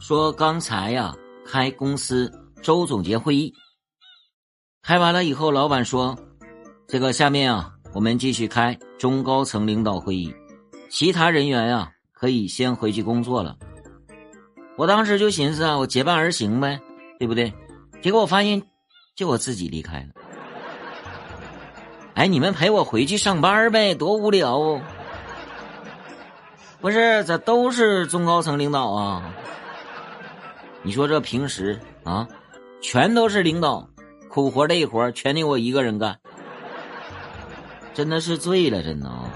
说刚才呀开公司周总结会议，开完了以后，老板说，这个下面啊我们继续开中高层领导会议，其他人员呀可以先回去工作了。我当时就寻思啊，我结伴而行呗，对不对？结果我发现，就我自己离开了。哎，你们陪我回去上班呗，多无聊哦！不是，这都是中高层领导啊。你说这平时啊，全都是领导，苦活累活全得我一个人干，真的是醉了，真的啊。